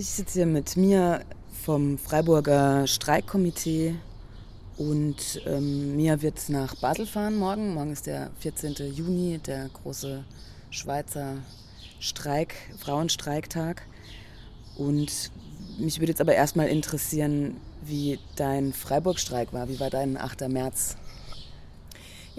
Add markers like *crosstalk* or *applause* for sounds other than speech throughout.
Ich sitze hier mit mir vom Freiburger Streikkomitee und ähm, Mia wird nach Basel fahren morgen. Morgen ist der 14. Juni, der große Schweizer Streik, Frauenstreiktag. Und mich würde jetzt aber erstmal interessieren, wie dein Freiburg-Streik war. Wie war dein 8. März?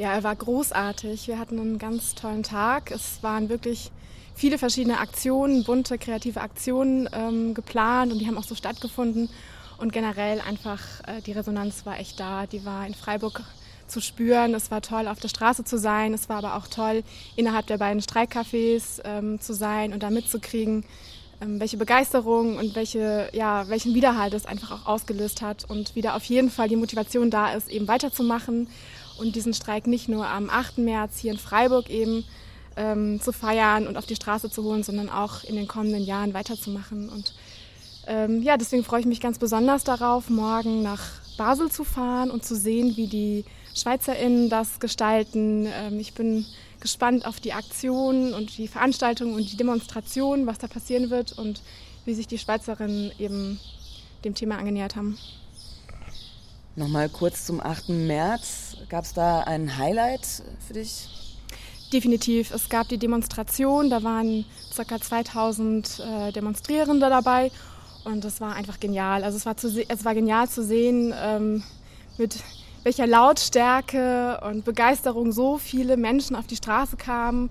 Ja, er war großartig. Wir hatten einen ganz tollen Tag. Es waren wirklich viele verschiedene Aktionen, bunte, kreative Aktionen ähm, geplant und die haben auch so stattgefunden. Und generell einfach äh, die Resonanz war echt da. Die war in Freiburg zu spüren. Es war toll, auf der Straße zu sein. Es war aber auch toll, innerhalb der beiden Streikcafés ähm, zu sein und da mitzukriegen, ähm, welche Begeisterung und welche, ja, welchen Widerhalt es einfach auch ausgelöst hat und wieder auf jeden Fall die Motivation da ist, eben weiterzumachen und diesen Streik nicht nur am 8. März hier in Freiburg eben ähm, zu feiern und auf die Straße zu holen, sondern auch in den kommenden Jahren weiterzumachen. Und ähm, ja, deswegen freue ich mich ganz besonders darauf, morgen nach Basel zu fahren und zu sehen, wie die SchweizerInnen das gestalten. Ähm, ich bin gespannt auf die Aktionen und die Veranstaltungen und die Demonstrationen, was da passieren wird und wie sich die Schweizerinnen eben dem Thema angenähert haben. Nochmal kurz zum 8. März. Gab es da ein Highlight für dich? Definitiv. Es gab die Demonstration, da waren ca. 2000 äh, Demonstrierende dabei und das war einfach genial. Also es war, zu, es war genial zu sehen, ähm, mit welcher Lautstärke und Begeisterung so viele Menschen auf die Straße kamen.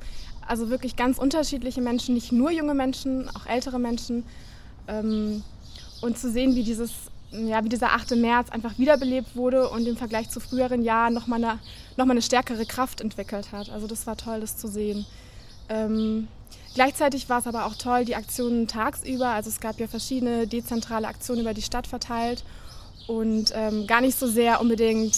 Also wirklich ganz unterschiedliche Menschen, nicht nur junge Menschen, auch ältere Menschen. Ähm, und zu sehen, wie, dieses, ja, wie dieser 8. März einfach wiederbelebt wurde und im Vergleich zu früheren Jahren nochmal eine, noch eine stärkere Kraft entwickelt hat. Also das war toll, das zu sehen. Ähm, Gleichzeitig war es aber auch toll, die Aktionen tagsüber. Also es gab ja verschiedene dezentrale Aktionen über die Stadt verteilt und ähm, gar nicht so sehr unbedingt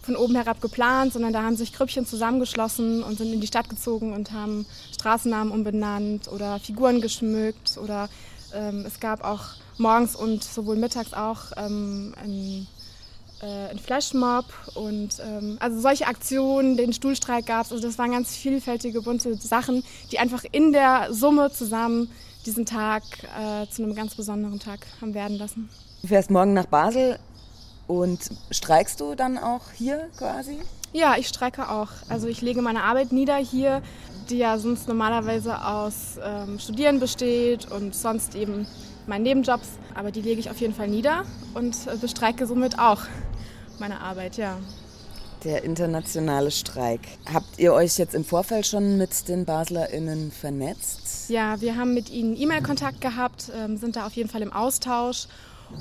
von oben herab geplant, sondern da haben sich Grüppchen zusammengeschlossen und sind in die Stadt gezogen und haben Straßennamen umbenannt oder Figuren geschmückt oder ähm, es gab auch morgens und sowohl mittags auch ähm, ein äh, ein Flashmob und ähm, also solche Aktionen, den Stuhlstreik gab es. Also das waren ganz vielfältige, bunte Sachen, die einfach in der Summe zusammen diesen Tag äh, zu einem ganz besonderen Tag haben werden lassen. Du fährst morgen nach Basel und streikst du dann auch hier quasi? Ja, ich streike auch. Also ich lege meine Arbeit nieder hier, die ja sonst normalerweise aus ähm, Studieren besteht und sonst eben meinen Nebenjobs. Aber die lege ich auf jeden Fall nieder und äh, bestreike somit auch meine Arbeit, ja. Der internationale Streik. Habt ihr euch jetzt im Vorfeld schon mit den BaslerInnen vernetzt? Ja, wir haben mit ihnen E-Mail-Kontakt gehabt, ähm, sind da auf jeden Fall im Austausch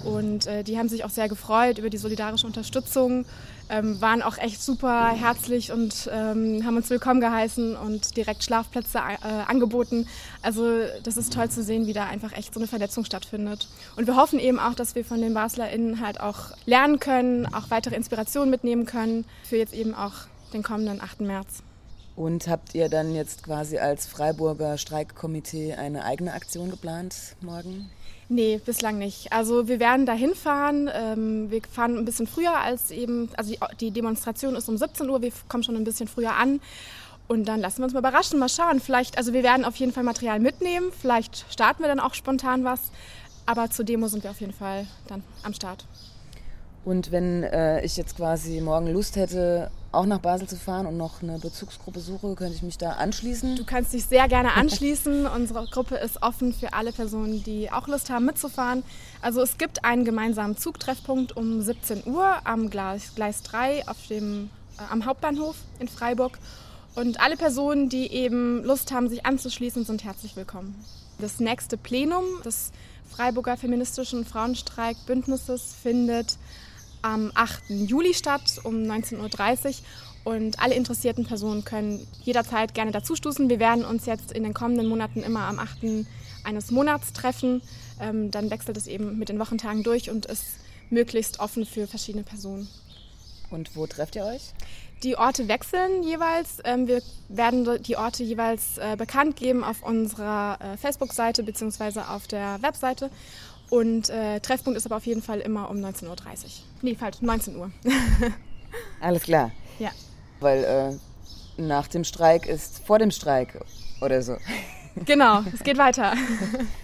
und äh, die haben sich auch sehr gefreut über die solidarische Unterstützung ähm, waren auch echt super herzlich und ähm, haben uns willkommen geheißen und direkt Schlafplätze äh, angeboten. Also das ist toll zu sehen, wie da einfach echt so eine Vernetzung stattfindet. Und wir hoffen eben auch, dass wir von den BaslerInnen halt auch lernen können, auch weitere Inspirationen mitnehmen können für jetzt eben auch den kommenden 8. März. Und habt ihr dann jetzt quasi als Freiburger Streikkomitee eine eigene Aktion geplant morgen? Nee, bislang nicht. Also wir werden da hinfahren. Ähm, wir fahren ein bisschen früher als eben, also die, die, Demonstration ist um 17 Uhr, wir kommen schon ein bisschen früher an. Und dann lassen wir uns mal überraschen, mal schauen. Vielleicht, also wir werden auf jeden Fall Material mitnehmen. Vielleicht starten wir dann auch spontan was. Aber zur Demo sind wir auf jeden Fall dann am Start. Und wenn äh, ich jetzt quasi morgen Lust hätte, auch nach Basel zu fahren und noch eine Bezugsgruppe suche, könnte ich mich da anschließen? Du kannst dich sehr gerne *laughs* anschließen. Unsere Gruppe ist offen für alle Personen, die auch Lust haben mitzufahren. Also es gibt einen gemeinsamen Zugtreffpunkt um 17 Uhr am Gleis, Gleis 3 auf dem, äh, am Hauptbahnhof in Freiburg. Und alle Personen, die eben Lust haben, sich anzuschließen, sind herzlich willkommen. Das nächste Plenum des Freiburger Feministischen Frauenstreikbündnisses findet am 8. Juli statt um 19.30 Uhr. Und alle interessierten Personen können jederzeit gerne dazustoßen. Wir werden uns jetzt in den kommenden Monaten immer am 8. eines Monats treffen. Ähm, dann wechselt es eben mit den Wochentagen durch und ist möglichst offen für verschiedene Personen. Und wo trefft ihr euch? Die Orte wechseln jeweils. Ähm, wir werden die Orte jeweils äh, bekannt geben auf unserer äh, Facebook-Seite bzw. auf der Webseite. Und äh, Treffpunkt ist aber auf jeden Fall immer um 19.30 Uhr. Nee, falsch, 19 Uhr. *laughs* Alles klar. Ja. Weil äh, nach dem Streik ist vor dem Streik oder so. Genau, es geht weiter. *laughs*